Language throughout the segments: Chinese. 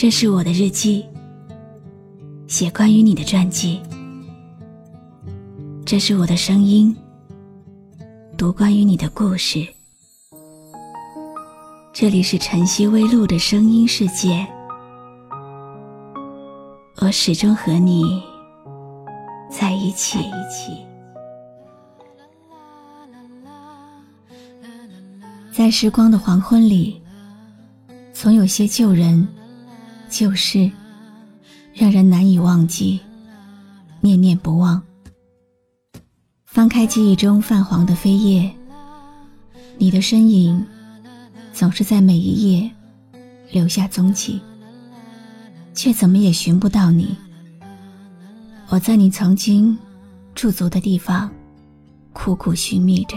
这是我的日记，写关于你的传记。这是我的声音，读关于你的故事。这里是晨曦微露的声音世界，我始终和你在一起。在时光的黄昏里，总有些旧人、旧事，让人难以忘记，念念不忘。翻开记忆中泛黄的扉页，你的身影总是在每一页留下踪迹，却怎么也寻不到你。我在你曾经驻足的地方，苦苦寻觅着。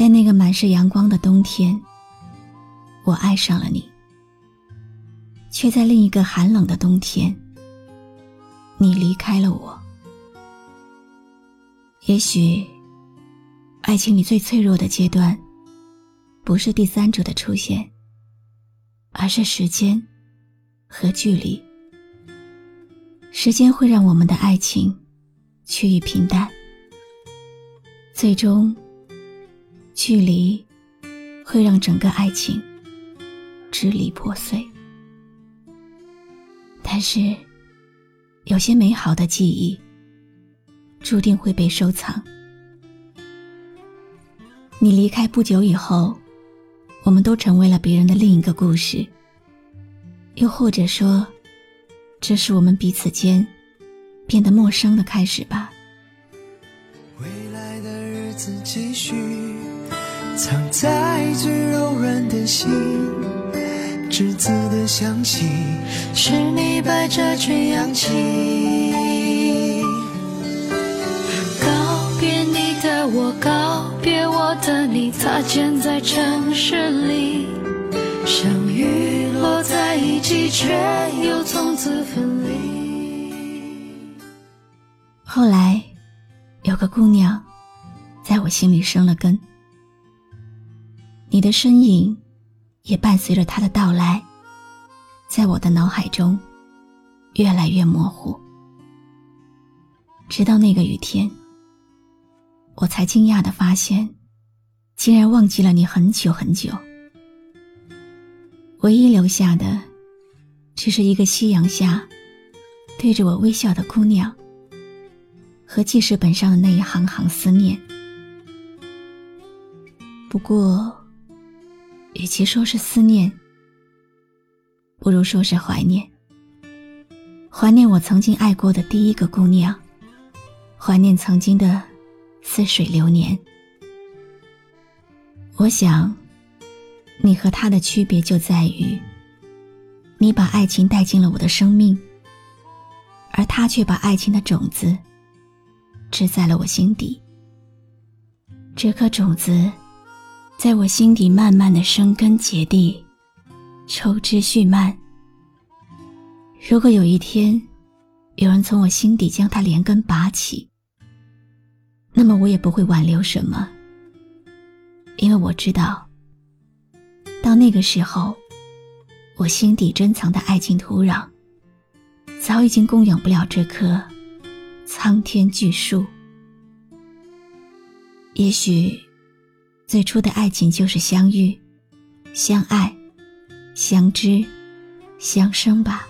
在那个满是阳光的冬天，我爱上了你；却在另一个寒冷的冬天，你离开了我。也许，爱情里最脆弱的阶段，不是第三者的出现，而是时间和距离。时间会让我们的爱情趋于平淡，最终。距离会让整个爱情支离破碎，但是有些美好的记忆注定会被收藏。你离开不久以后，我们都成为了别人的另一个故事，又或者说，这是我们彼此间变得陌生的开始吧。未来的日子继续。藏在最柔软的心，栀子的香气，是你摆着群氧气。告别你的我，告别我的你，擦肩在城市里，相遇落在一起，却又从此分离。后来，有个姑娘，在我心里生了根。你的身影，也伴随着他的到来，在我的脑海中越来越模糊。直到那个雨天，我才惊讶的发现，竟然忘记了你很久很久。唯一留下的，只是一个夕阳下对着我微笑的姑娘，和记事本上的那一行行思念。不过。与其说是思念，不如说是怀念。怀念我曾经爱过的第一个姑娘，怀念曾经的似水流年。我想，你和他的区别就在于，你把爱情带进了我的生命，而他却把爱情的种子植在了我心底。这颗种子。在我心底慢慢的生根结地，抽枝蓄蔓。如果有一天，有人从我心底将它连根拔起，那么我也不会挽留什么，因为我知道，到那个时候，我心底珍藏的爱情土壤，早已经供养不了这棵苍天巨树。也许。最初的爱情就是相遇、相爱、相知、相生吧。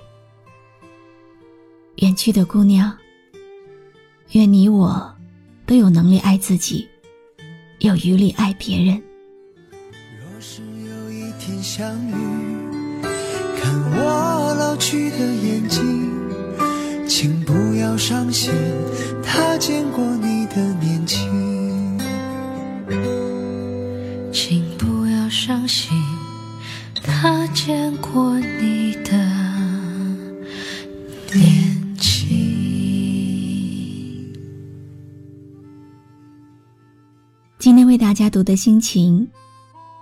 远去的姑娘，愿你我都有能力爱自己，有余力爱别人。若是有一天相遇，看我老去的眼睛，请不要伤心，他见过你的年轻。见过你的年轻今天为大家读的心情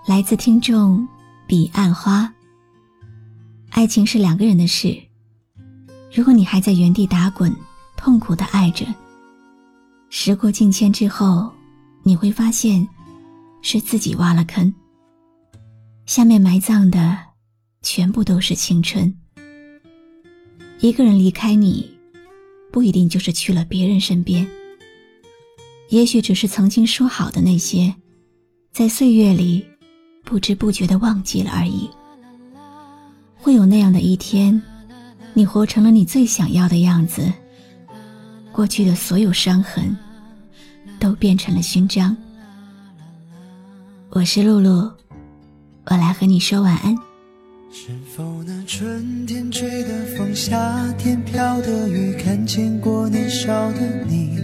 来自听众彼岸花。爱情是两个人的事如果你还在原地打滚痛苦的爱着时过境迁之后你会发现是自己挖了坑。下面埋葬的全部都是青春。一个人离开你，不一定就是去了别人身边。也许只是曾经说好的那些，在岁月里不知不觉的忘记了而已。会有那样的一天，你活成了你最想要的样子，过去的所有伤痕都变成了勋章。我是露露，我来和你说晚安。是否那春天吹的风，夏天飘的雨，看见过年少的你？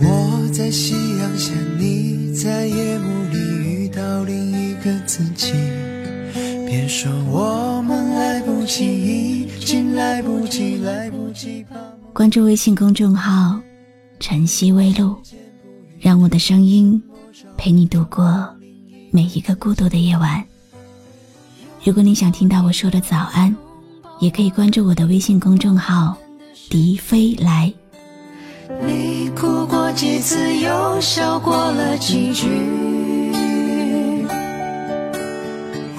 我在夕阳下，你在夜幕里遇到另一个自己。别说我们来不及，已经来不及，来不及。关注微信公众号“晨曦微露”，让我的声音陪你度过每一个孤独的夜晚。如果你想听到我说的早安，也可以关注我的微信公众号“笛飞来”。你哭过几次，又笑过了几句？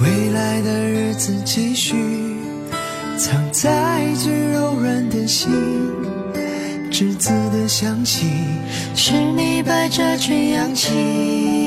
未来的日子继续，藏在最柔软的心，栀子的香气，是你把这群氧气。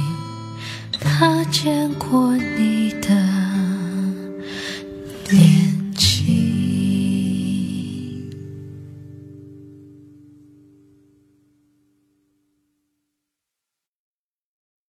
见过你。